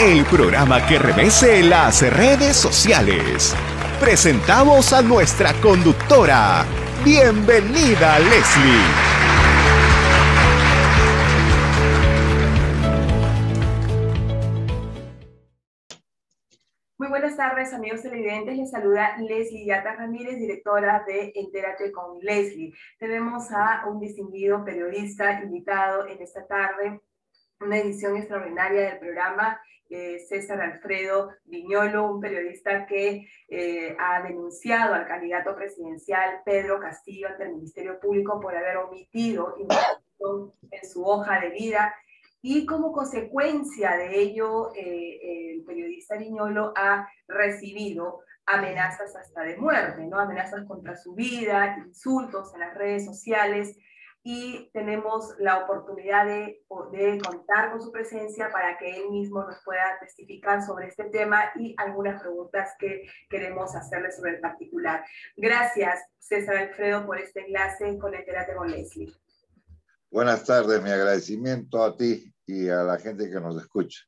el programa que revese las redes sociales. Presentamos a nuestra conductora. Bienvenida, Leslie. Muy buenas tardes, amigos televidentes. Les saluda Leslie Yata Ramírez, directora de Entérate con Leslie. Tenemos a un distinguido periodista invitado en esta tarde, una edición extraordinaria del programa eh, César Alfredo Viñolo, un periodista que eh, ha denunciado al candidato presidencial Pedro Castillo ante el Ministerio Público por haber omitido información en su hoja de vida y como consecuencia de ello eh, el periodista Viñolo ha recibido amenazas hasta de muerte, ¿no? amenazas contra su vida, insultos en las redes sociales, y tenemos la oportunidad de, de, contar con su presencia para que él mismo nos pueda testificar sobre este tema y algunas preguntas que queremos hacerle sobre el particular. Gracias, César Alfredo, por este enlace con Enterate con Leslie. Buenas tardes, mi agradecimiento a ti y a la gente que nos escucha.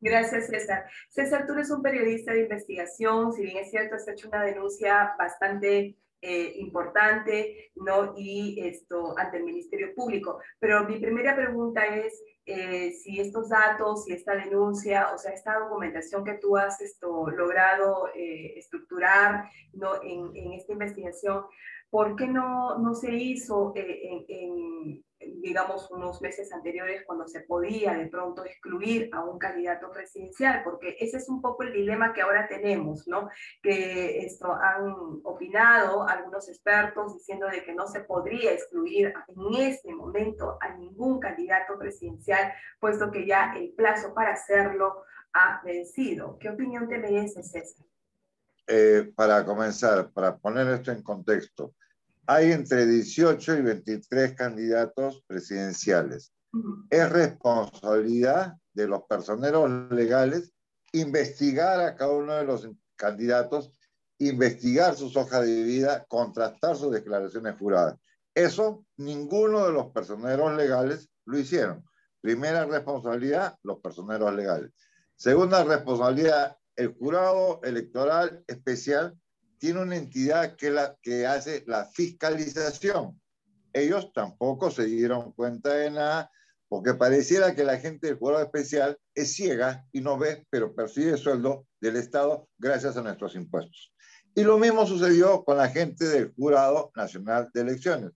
Gracias, César. César, tú eres un periodista de investigación, si bien es cierto, has hecho una denuncia bastante eh, importante ¿no? y esto ante el Ministerio Público. Pero mi primera pregunta es eh, si estos datos, si esta denuncia, o sea, esta documentación que tú has esto, logrado eh, estructurar ¿no? en, en, esta investigación, ¿por qué no, no se hizo en, en digamos, unos meses anteriores cuando se podía de pronto excluir a un candidato presidencial, porque ese es un poco el dilema que ahora tenemos, ¿no? Que esto han opinado algunos expertos diciendo de que no se podría excluir en este momento a ningún candidato presidencial, puesto que ya el plazo para hacerlo ha vencido. ¿Qué opinión te merece, César? Eh, para comenzar, para poner esto en contexto, hay entre 18 y 23 candidatos presidenciales. Es responsabilidad de los personeros legales investigar a cada uno de los candidatos, investigar sus hojas de vida, contrastar sus declaraciones juradas. Eso ninguno de los personeros legales lo hicieron. Primera responsabilidad, los personeros legales. Segunda responsabilidad, el jurado electoral especial tiene una entidad que, la, que hace la fiscalización. Ellos tampoco se dieron cuenta de nada, porque pareciera que la gente del jurado especial es ciega y no ve, pero percibe sueldo del Estado gracias a nuestros impuestos. Y lo mismo sucedió con la gente del Jurado Nacional de Elecciones.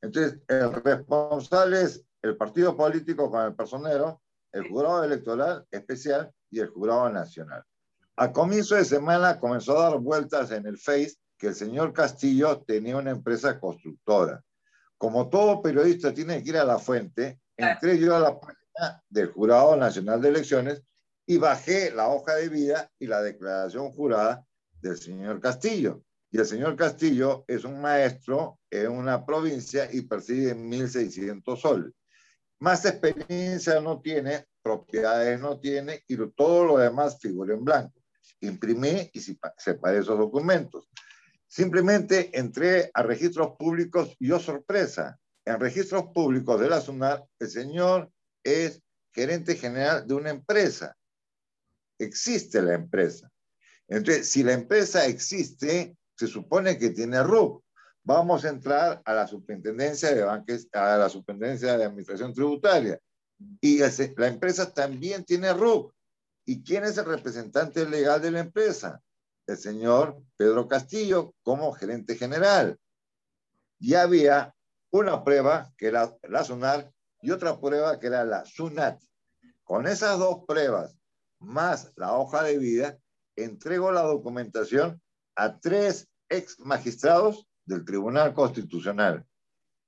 Entonces, el responsable es el partido político con el personero, el jurado electoral especial y el jurado nacional. A comienzo de semana comenzó a dar vueltas en el Face que el señor Castillo tenía una empresa constructora. Como todo periodista tiene que ir a la fuente, entré yo a la página del Jurado Nacional de Elecciones y bajé la hoja de vida y la declaración jurada del señor Castillo. Y el señor Castillo es un maestro en una provincia y percibe 1.600 soles. Más experiencia no tiene, propiedades no tiene y todo lo demás figura en blanco imprimí y separé esos documentos. Simplemente entré a registros públicos y yo sorpresa, en registros públicos de la SUNAR, el señor es gerente general de una empresa. Existe la empresa. Entonces, si la empresa existe, se supone que tiene RUC. Vamos a entrar a la superintendencia de banques, a la superintendencia de administración tributaria. Y la empresa también tiene RUC. ¿Y quién es el representante legal de la empresa? El señor Pedro Castillo como gerente general. Y había una prueba que era la SUNAR y otra prueba que era la SUNAT. Con esas dos pruebas, más la hoja de vida, entrego la documentación a tres ex magistrados del Tribunal Constitucional.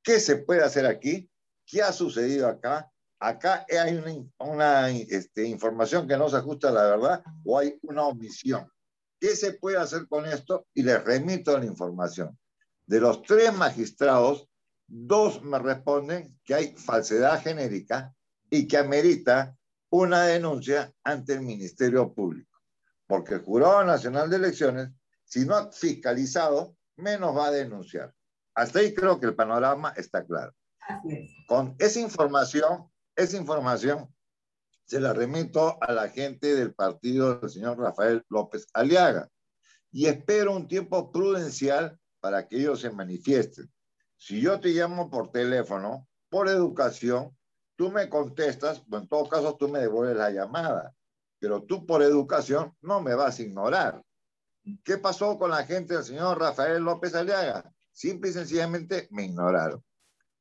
¿Qué se puede hacer aquí? ¿Qué ha sucedido acá? Acá hay una, una este, información que no se ajusta a la verdad o hay una omisión. ¿Qué se puede hacer con esto? Y les remito la información. De los tres magistrados, dos me responden que hay falsedad genérica y que amerita una denuncia ante el Ministerio Público. Porque el Jurado Nacional de Elecciones, si no ha fiscalizado, menos va a denunciar. Hasta ahí creo que el panorama está claro. Con esa información esa información se la remito a la gente del partido del señor Rafael López Aliaga y espero un tiempo prudencial para que ellos se manifiesten. Si yo te llamo por teléfono, por educación, tú me contestas, o en todo caso tú me devuelves la llamada, pero tú por educación no me vas a ignorar. ¿Qué pasó con la gente del señor Rafael López Aliaga? Simple y sencillamente me ignoraron.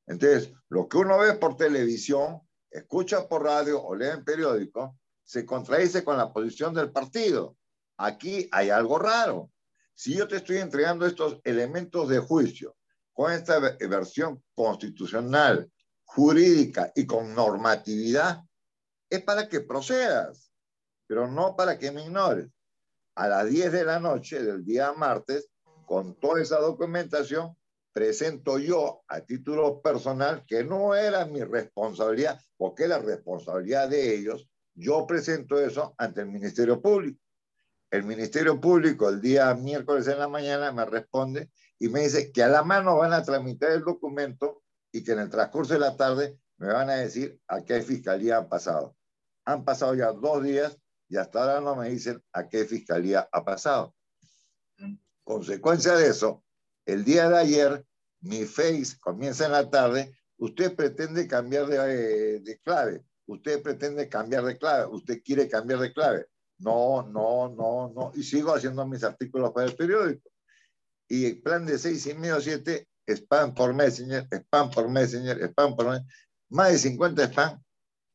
Entonces, lo que uno ve por televisión, escucha por radio o lee en periódico, se contradice con la posición del partido. Aquí hay algo raro. Si yo te estoy entregando estos elementos de juicio con esta versión constitucional, jurídica y con normatividad, es para que procedas, pero no para que me ignores. A las 10 de la noche del día martes, con toda esa documentación, presento yo a título personal, que no era mi responsabilidad, porque es la responsabilidad de ellos, yo presento eso ante el Ministerio Público. El Ministerio Público el día miércoles en la mañana me responde y me dice que a la mano van a tramitar el documento y que en el transcurso de la tarde me van a decir a qué fiscalía han pasado. Han pasado ya dos días y hasta ahora no me dicen a qué fiscalía ha pasado. Consecuencia de eso, el día de ayer, mi face comienza en la tarde, usted pretende cambiar de, de clave, usted pretende cambiar de clave, usted quiere cambiar de clave. No, no, no, no. Y sigo haciendo mis artículos para el periódico. Y el plan de seis y medio, siete, spam por Messenger, spam por Messenger, spam por Messenger. Más de 50 spam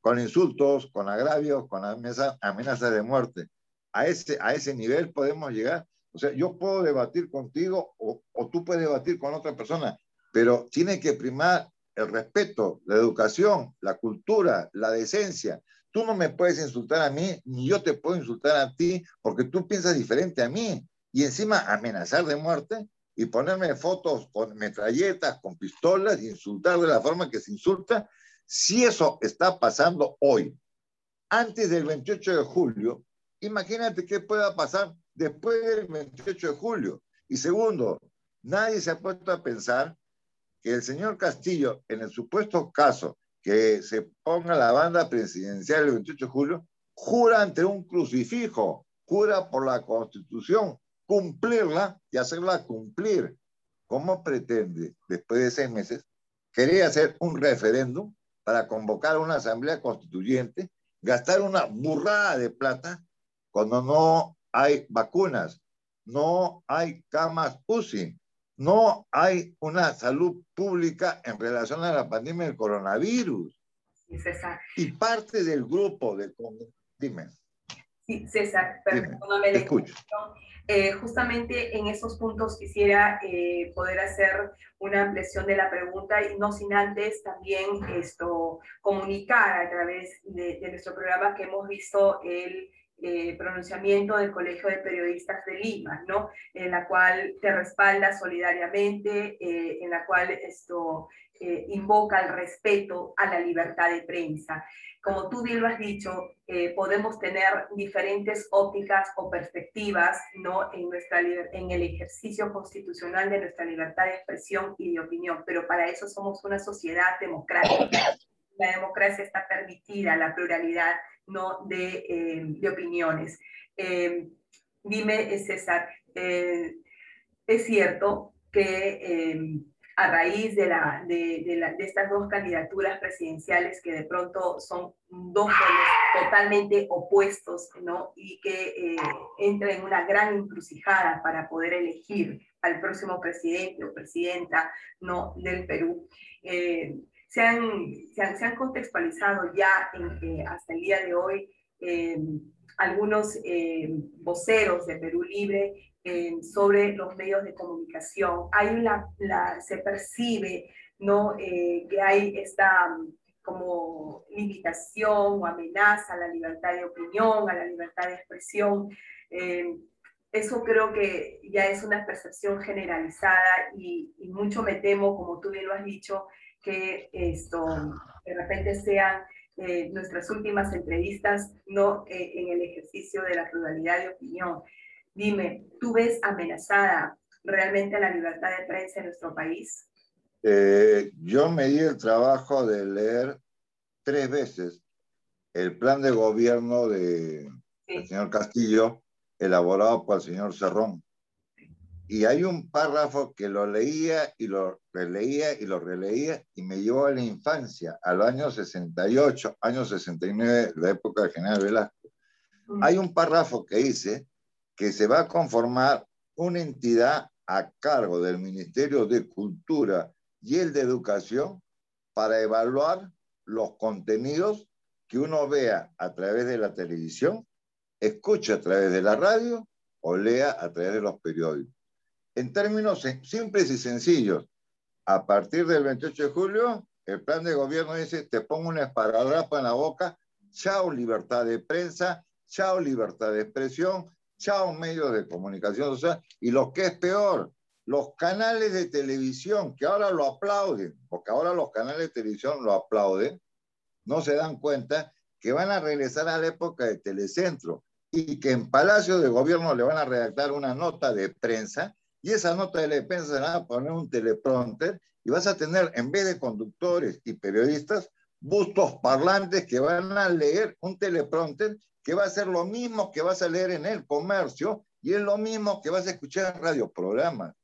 con insultos, con agravios, con amenazas de muerte. A ese, a ese nivel podemos llegar. O sea, yo puedo debatir contigo o, tú puedes debatir con otra persona, pero tiene que primar el respeto, la educación, la cultura, la decencia. Tú no me puedes insultar a mí, ni yo te puedo insultar a ti, porque tú piensas diferente a mí. Y encima amenazar de muerte y ponerme fotos con metralletas, con pistolas, y insultar de la forma que se insulta. Si eso está pasando hoy, antes del 28 de julio, imagínate qué pueda pasar después del 28 de julio. Y segundo, nadie se ha puesto a pensar que el señor Castillo, en el supuesto caso que se ponga la banda presidencial el 28 de julio, jura ante un crucifijo, jura por la Constitución, cumplirla y hacerla cumplir. ¿Cómo pretende, después de seis meses, querer hacer un referéndum para convocar una asamblea constituyente, gastar una burrada de plata cuando no hay vacunas, no hay camas UCI, no hay una salud pública en relación a la pandemia del coronavirus. Sí, César. Y parte del grupo de... Dime. Sí, César, perdóname. Escucho. Eh, justamente en esos puntos quisiera eh, poder hacer una ampliación de la pregunta y no sin antes también esto comunicar a través de, de nuestro programa que hemos visto el eh, pronunciamiento del Colegio de Periodistas de Lima, ¿no? En la cual te respalda solidariamente, eh, en la cual esto eh, invoca el respeto a la libertad de prensa. Como tú bien lo has dicho, podemos tener diferentes ópticas o perspectivas, ¿no? En, nuestra, en el ejercicio constitucional de nuestra libertad de expresión y de opinión, pero para eso somos una sociedad democrática. La democracia está permitida, la pluralidad ¿no? de, eh, opiniones. Eh, dime, César, eh, es cierto que a raíz de, de, estas dos candidaturas presidenciales que de pronto son dos totalmente opuestos, ¿no? Y que eh, entra en una gran encrucijada para poder elegir al próximo presidente o presidenta, ¿no? Del Perú. Eh, se han, se han, contextualizado ya hasta el día de hoy em, algunos em, voceros de Perú Libre em, sobre los medios de comunicación. Hay la, se percibe ¿no? Eh, que hay esta como limitación o amenaza a la libertad de opinión, a la libertad de expresión. eso creo que ya es una percepción generalizada y, y, mucho me temo, como tú bien lo has dicho, que esto de repente sean eh, nuestras últimas entrevistas, no eh, en el ejercicio de la pluralidad de opinión. Dime, ¿tú ves amenazada realmente la libertad de prensa en nuestro país? Eh, yo me di el trabajo de leer tres veces el plan de gobierno del señor Castillo, elaborado por el señor Cerrón. Y hay un párrafo que lo leía y lo releía y lo releía y me llevó a la infancia, a los años 68, años 69, la época de General Velasco. Hay un párrafo que dice que se va a conformar una entidad a cargo del Ministerio de Cultura y el de Educación para evaluar los contenidos que uno vea a través de la televisión, escuche a través de la radio o lea a través de los periódicos en términos simples y sencillos, a partir del 28 de julio, el plan de gobierno dice, te pongo un esparadrapo en la boca, chao libertad de prensa, chao libertad de expresión, chao medios de comunicación social, y lo que es peor, los canales de televisión que ahora lo aplauden, porque ahora los canales de televisión lo aplauden, no se dan cuenta que van a regresar a la época de Telecentro y que en Palacio de Gobierno le van a redactar una nota de prensa y esa nota de la defensa se va a poner un teleprompter y vas a tener, en vez de conductores y periodistas, bustos parlantes que van a leer un teleprompter que va a ser lo mismo que vas a leer en el comercio y es lo mismo que vas a escuchar en radioprogramas.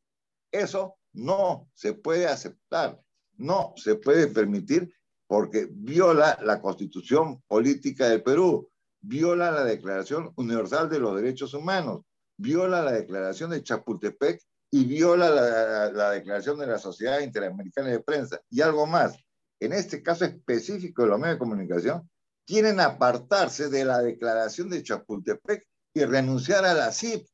Eso no se puede aceptar, no se puede permitir porque viola la constitución política del Perú, viola la Declaración Universal de los Derechos Humanos, viola la declaración de Chapultepec y viola la, declaración de la Sociedad Interamericana de Prensa. Y algo más, en este caso específico de los medios de comunicación, quieren apartarse de la declaración de Chapultepec y renunciar a la CIP.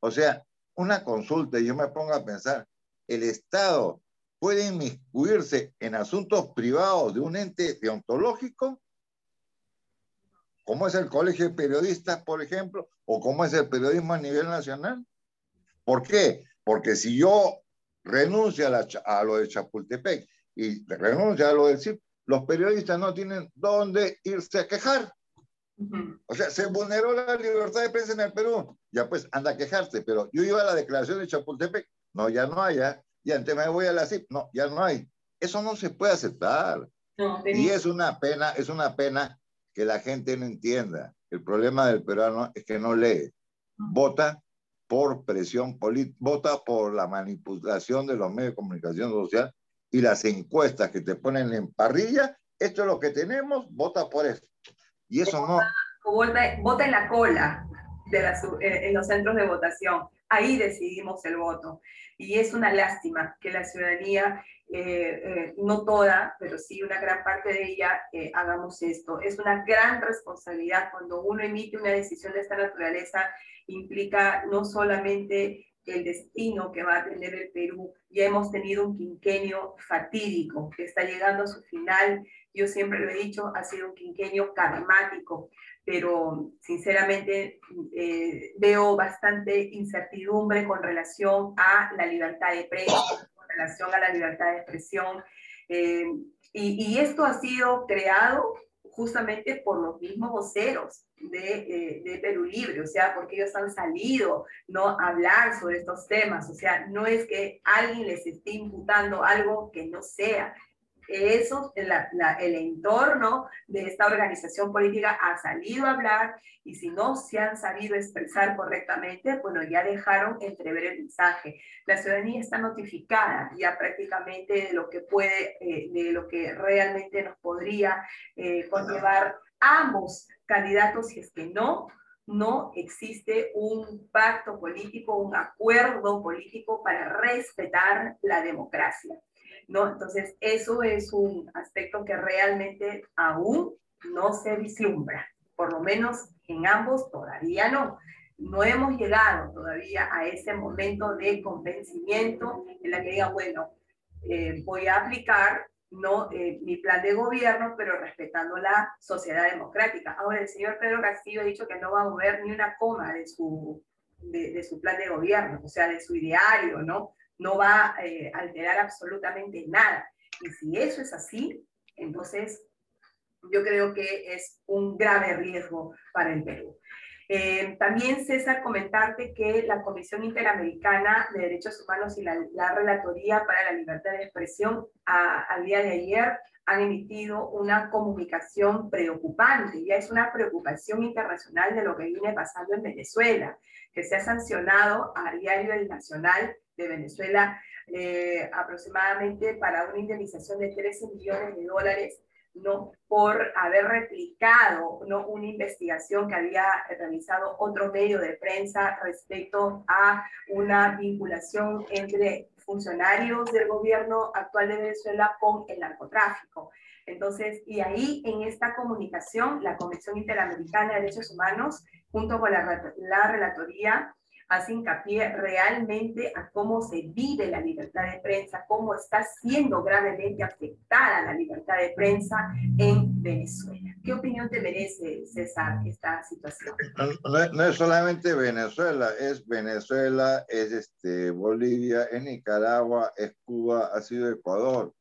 O sea, una consulta, y yo me pongo a pensar, el Estado puede inmiscuirse en asuntos privados de un ente deontológico como es el Colegio de Periodistas, por ejemplo, o como es el periodismo a nivel nacional. ¿Por qué? Porque si yo renuncio a, lo de Chapultepec y renuncio a lo del CIP, los periodistas no tienen dónde irse a quejar. O sea, se vulneró la libertad de prensa en el Perú. Ya pues, anda a quejarse, pero yo iba a la declaración de Chapultepec. No, ya no hay, ya. Y antes me voy a la CIP. No, ya no hay. Eso no se puede aceptar. y es una pena, es una pena que la gente no entienda. El problema del peruano es que no lee, vota por presión política, vota por la manipulación de los medios de comunicación social y las encuestas que te ponen en parrilla, esto es lo que tenemos, vota por eso. Y eso no... Vota, vota en la cola de eh, en los centros de votación. Ahí decidimos el voto. Y es una lástima que la ciudadanía eh, eh, no toda, pero sí una gran parte de ella, eh, hagamos esto. Es una gran responsabilidad cuando uno emite una decisión de esta naturaleza, implica no solamente el destino que va a tener el Perú. Ya hemos tenido un quinquenio fatídico que está llegando a su final. Yo siempre lo he dicho, ha sido un quinquenio karmático, pero sinceramente veo bastante incertidumbre con relación a la libertad de prensa, relación a la libertad de expresión. Eh, y, y, esto ha sido creado justamente por los mismos voceros de, eh, de, Perú Libre, o sea, porque ellos han salido ¿no? a hablar sobre estos temas, o sea, no es que alguien les esté imputando algo que no sea, eso, el entorno de esta organización política ha salido a hablar y si no se han sabido expresar correctamente, bueno, ya dejaron entrever el mensaje. La ciudadanía está notificada ya prácticamente de lo que puede, eh, de lo que realmente nos podría eh, conllevar ambos candidatos si es que no no existe un pacto político, un acuerdo político para respetar la democracia. ¿No? Entonces, eso es un aspecto que realmente aún no se vislumbra, por lo menos en ambos todavía no. No hemos llegado todavía a ese momento de convencimiento en la que diga, bueno, eh, voy a aplicar no eh, mi plan de gobierno, pero respetando la sociedad democrática. Ahora, el señor Pedro Castillo ha dicho que no va a mover ni una coma de su, de, de su plan de gobierno, o sea, de su ideario, ¿no? No va a eh, alterar absolutamente nada. Y si eso es así, entonces yo creo que es un grave riesgo para el Perú. Eh, también, César, comentarte que la Comisión Interamericana de Derechos Humanos y la, Relatoría para la Libertad de Expresión al día de ayer han emitido una comunicación preocupante. Ya es una preocupación internacional de lo que viene pasando en Venezuela, que se ha sancionado al diario El Nacional de Venezuela eh, aproximadamente para una indemnización de 13 millones de dólares ¿no? por haber replicado ¿no? una investigación que había realizado otro medio de prensa respecto a una vinculación entre funcionarios del gobierno actual de Venezuela con el narcotráfico. Entonces, y ahí en esta comunicación, la Comisión Interamericana de Derechos Humanos, junto con la, la Relatoría hace hincapié realmente a cómo se vive la libertad de prensa, cómo está siendo gravemente afectada la libertad de prensa en Venezuela. ¿Qué opinión te merece, César, esta situación? No, es solamente Venezuela, es Venezuela, es este, Bolivia, es Nicaragua, es Cuba, ha sido Ecuador.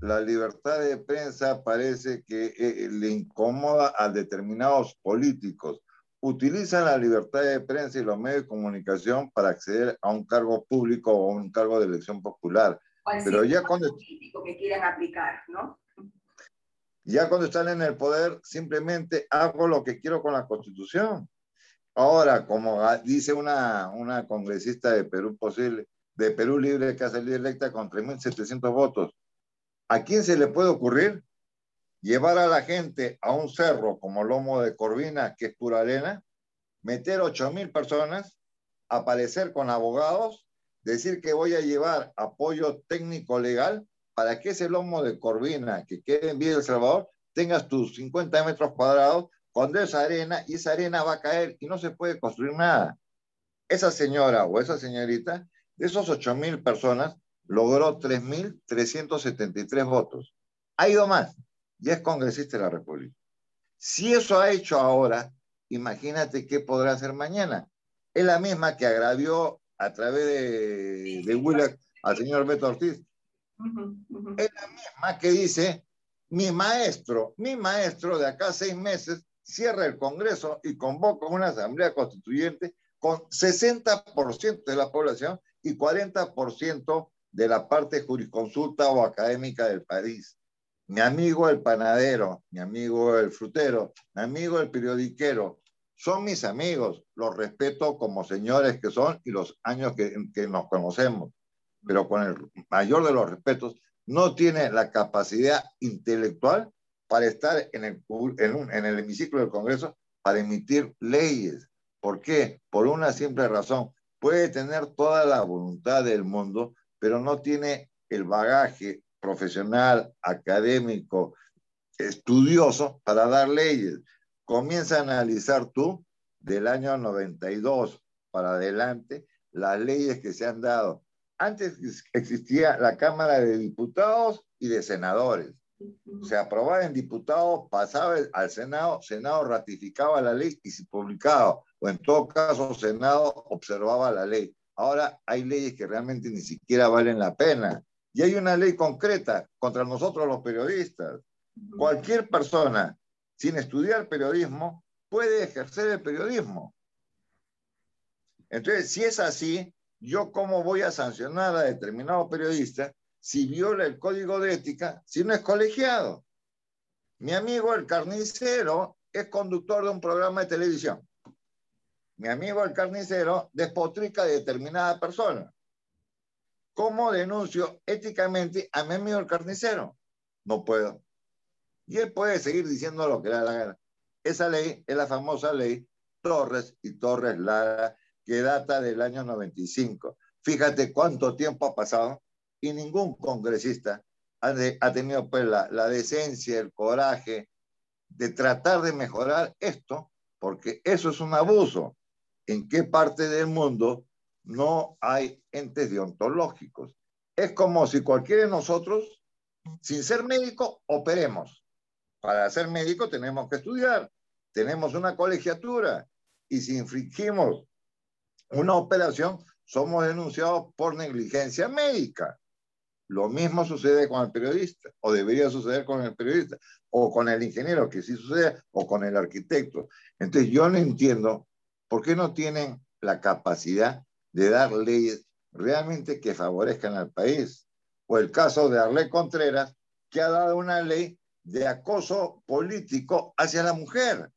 La libertad de prensa parece que eh, le incomoda a determinados políticos utilizan la libertad de prensa y los medios de comunicación para acceder a un cargo público o un cargo de elección popular. Pero ya cuando que quieran aplicar, ¿no? Ya cuando están en el poder, simplemente hago lo que quiero con la Constitución. Ahora, como dice una, una congresista de Perú posible, de Perú Libre que ha salido electa con 3.700 votos, ¿a quién se le puede ocurrir llevar a la gente a un cerro como Lomo de Corvina, que es pura arena, meter 8 mil personas, aparecer con abogados, decir que voy a llevar apoyo técnico legal para que ese Lomo de Corvina que quede en Villa El Salvador tengas tus 50 metros cuadrados cuando esa arena y esa arena va a caer y no se puede construir nada. Esa señora o esa señorita, de esos 8 mil personas, logró 3.373 votos. Ha ido más ya es congresista de la República. Si eso ha hecho ahora, imagínate qué podrá hacer mañana. Es la misma que agravió a través de, de al señor Beto Ortiz. Es la misma que dice, mi maestro, mi maestro de acá seis meses cierra el Congreso y convoca una asamblea constituyente con 60% de la población y 40% de la parte jurisconsulta o académica del país mi amigo el panadero, mi amigo el frutero, mi amigo el periodiquero, son mis amigos, los respeto como señores que son y los años que, que nos conocemos, pero con el mayor de los respetos, no tiene la capacidad intelectual para estar en el, en, el hemiciclo del Congreso para emitir leyes. ¿Por qué? Por una simple razón. Puede tener toda la voluntad del mundo, pero no tiene el bagaje profesional, académico, estudioso para dar leyes. Comienza a analizar tú del año 92 para adelante las leyes que se han dado. Antes existía la Cámara de Diputados y de Senadores. Se aprobaba en diputados, pasaba al Senado, Senado ratificaba la ley y se publicaba, o en todo caso, Senado observaba la ley. Ahora hay leyes que realmente ni siquiera valen la pena. Y hay una ley concreta contra nosotros los periodistas. Cualquier persona sin estudiar periodismo puede ejercer el periodismo. Entonces, si es así, ¿yo cómo voy a sancionar a determinado periodista si viola el código de ética, si no es colegiado? Mi amigo el carnicero es conductor de un programa de televisión. Mi amigo el carnicero despotrica de determinada persona. ¿Cómo denuncio éticamente a mi amigo el carnicero? No puedo. Y él puede seguir diciendo lo que le da la gana. Esa ley es la famosa ley Torres y Torres Lara, que data del año 95. Fíjate cuánto tiempo ha pasado y ningún congresista ha, tenido pues la decencia, el coraje de tratar de mejorar esto, porque eso es un abuso. ¿En qué parte del mundo no hay entes deontológicos. Es como si cualquiera de nosotros, sin ser médico, operemos. Para ser médico tenemos que estudiar, tenemos una colegiatura y si infringimos una operación, somos denunciados por negligencia médica. Lo mismo sucede con el periodista, o debería suceder con el periodista, o con el ingeniero, que sí sucede, o con el arquitecto. Entonces yo no entiendo ¿Por qué no tienen la capacidad de dar leyes realmente que favorezcan al país? O el caso de Arlé Contreras, que ha dado una ley de acoso político hacia la mujer.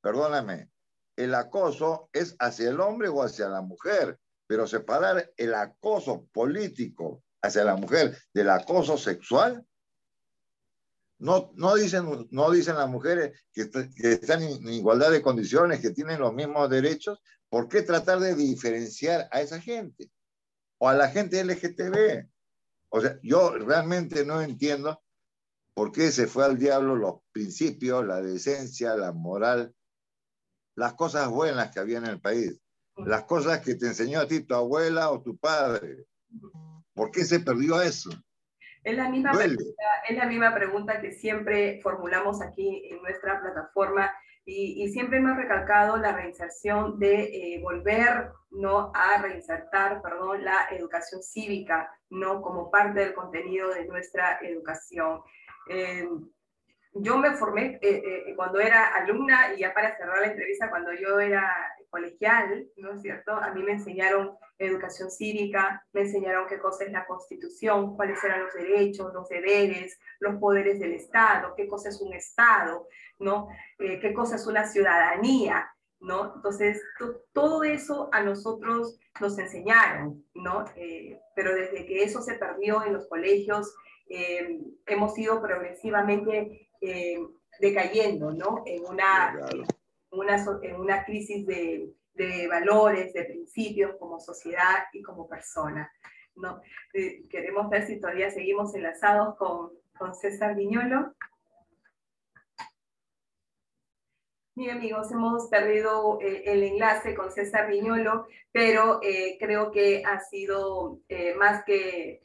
Perdóname, el acoso es hacia el hombre o hacia la mujer, pero separar el acoso político hacia la mujer del acoso sexual, no, no, dicen, no dicen las mujeres que, que están en igualdad de condiciones, que tienen los mismos derechos, ¿por qué tratar de diferenciar a esa gente? O a la gente LGTB. O sea, yo realmente no entiendo por qué se fue al diablo los principios, la decencia, la moral, las cosas buenas que había en el país, las cosas que te enseñó a ti tu abuela o tu padre. ¿Por qué se perdió eso? Es la, misma pregunta, es la misma pregunta que siempre formulamos aquí en nuestra plataforma y, siempre hemos recalcado la reinserción de eh, volver ¿no? a reinsertar perdón, la educación cívica ¿no? como parte del contenido de nuestra educación. Eh, yo me formé eh, eh, cuando era alumna y ya para cerrar la entrevista, cuando yo era colegial, ¿no es cierto? A mí me enseñaron educación cívica, me enseñaron qué cosa es la constitución, cuáles eran los derechos, los deberes, los poderes del Estado, qué cosa es un Estado, ¿no? Eh, qué cosa es una ciudadanía, ¿no? Entonces, todo eso a nosotros nos enseñaron, ¿no? pero desde que eso se perdió en los colegios, hemos ido progresivamente eh, decayendo, ¿no? En una, una, en una crisis de, valores, de principios como sociedad y como persona, ¿no? Eh, queremos ver si todavía seguimos enlazados con, con César Viñolo. Mira amigos, hemos perdido eh, el enlace con César Viñolo, pero creo que ha sido más que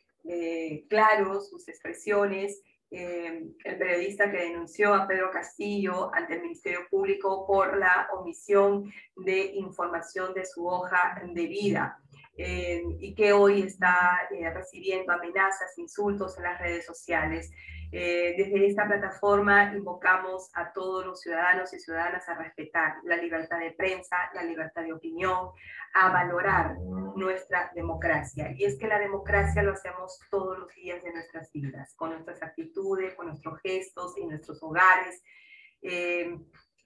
claro sus expresiones eh, el periodista que denunció a Pedro Castillo ante el Ministerio Público por la omisión de información de su hoja de vida. Eh, y que hoy está eh, recibiendo amenazas, insultos en las redes sociales. Eh, desde esta plataforma invocamos a todos los ciudadanos y ciudadanas a respetar la libertad de prensa, la libertad de opinión, a valorar nuestra democracia. Y es que la democracia lo hacemos todos los días de nuestras vidas, con nuestras actitudes, con nuestros gestos, en nuestros hogares.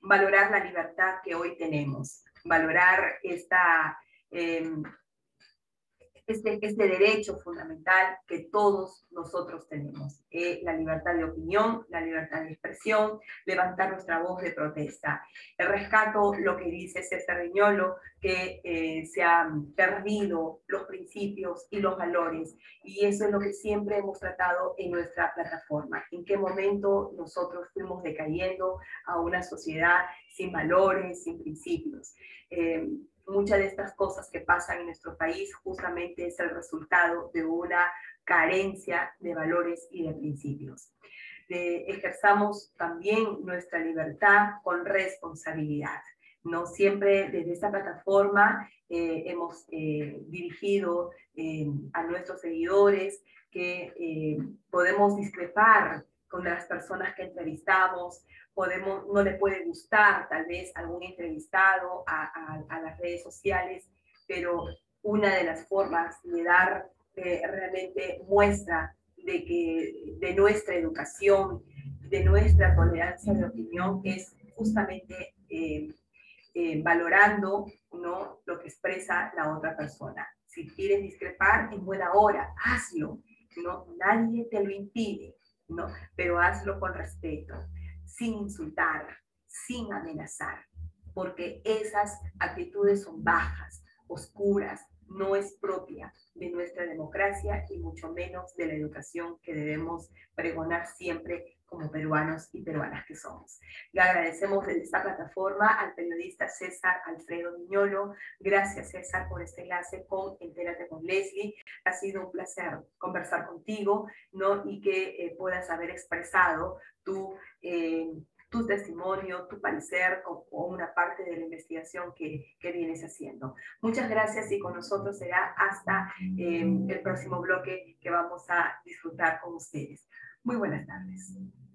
valorar la libertad que hoy tenemos, valorar esta este, este derecho fundamental que todos nosotros tenemos, eh, la libertad de opinión, la libertad de expresión, levantar nuestra voz de protesta. El rescato lo que dice César Viñolo, que eh, se han perdido los principios y los valores, y eso es lo que siempre hemos tratado en nuestra plataforma. En qué momento nosotros fuimos decayendo a una sociedad sin valores, sin principios. Eh, muchas de estas cosas que pasan en nuestro país justamente es el resultado de una carencia de valores y de principios. ejerzamos también nuestra libertad con responsabilidad. No siempre desde esta plataforma eh, hemos eh, dirigido eh, a nuestros seguidores que podemos discrepar con las personas que entrevistamos, podemos, no le puede gustar tal vez algún entrevistado a, las redes sociales, pero una de las formas de dar eh, realmente muestra de, que, de nuestra educación, de nuestra tolerancia de opinión es justamente eh, eh, valorando ¿no? lo que expresa la otra persona. Si quieres discrepar, en buena hora, hazlo. ¿no? Nadie te lo impide, ¿no? pero hazlo con respeto sin insultar, sin amenazar, porque esas actitudes son bajas, oscuras, no es propia de nuestra democracia y mucho menos de la educación que debemos pregonar siempre como peruanos y peruanas que somos. Le agradecemos desde esta plataforma al periodista César Alfredo Miñolo. Gracias César por este enlace con Entérate con Leslie. Ha sido un placer conversar contigo ¿no? y que eh, puedas haber expresado tu... Eh, tu testimonio, tu parecer o, una parte de la investigación que, que, vienes haciendo. Muchas gracias y con nosotros será hasta eh, el próximo bloque que vamos a disfrutar con ustedes. Muy buenas tardes.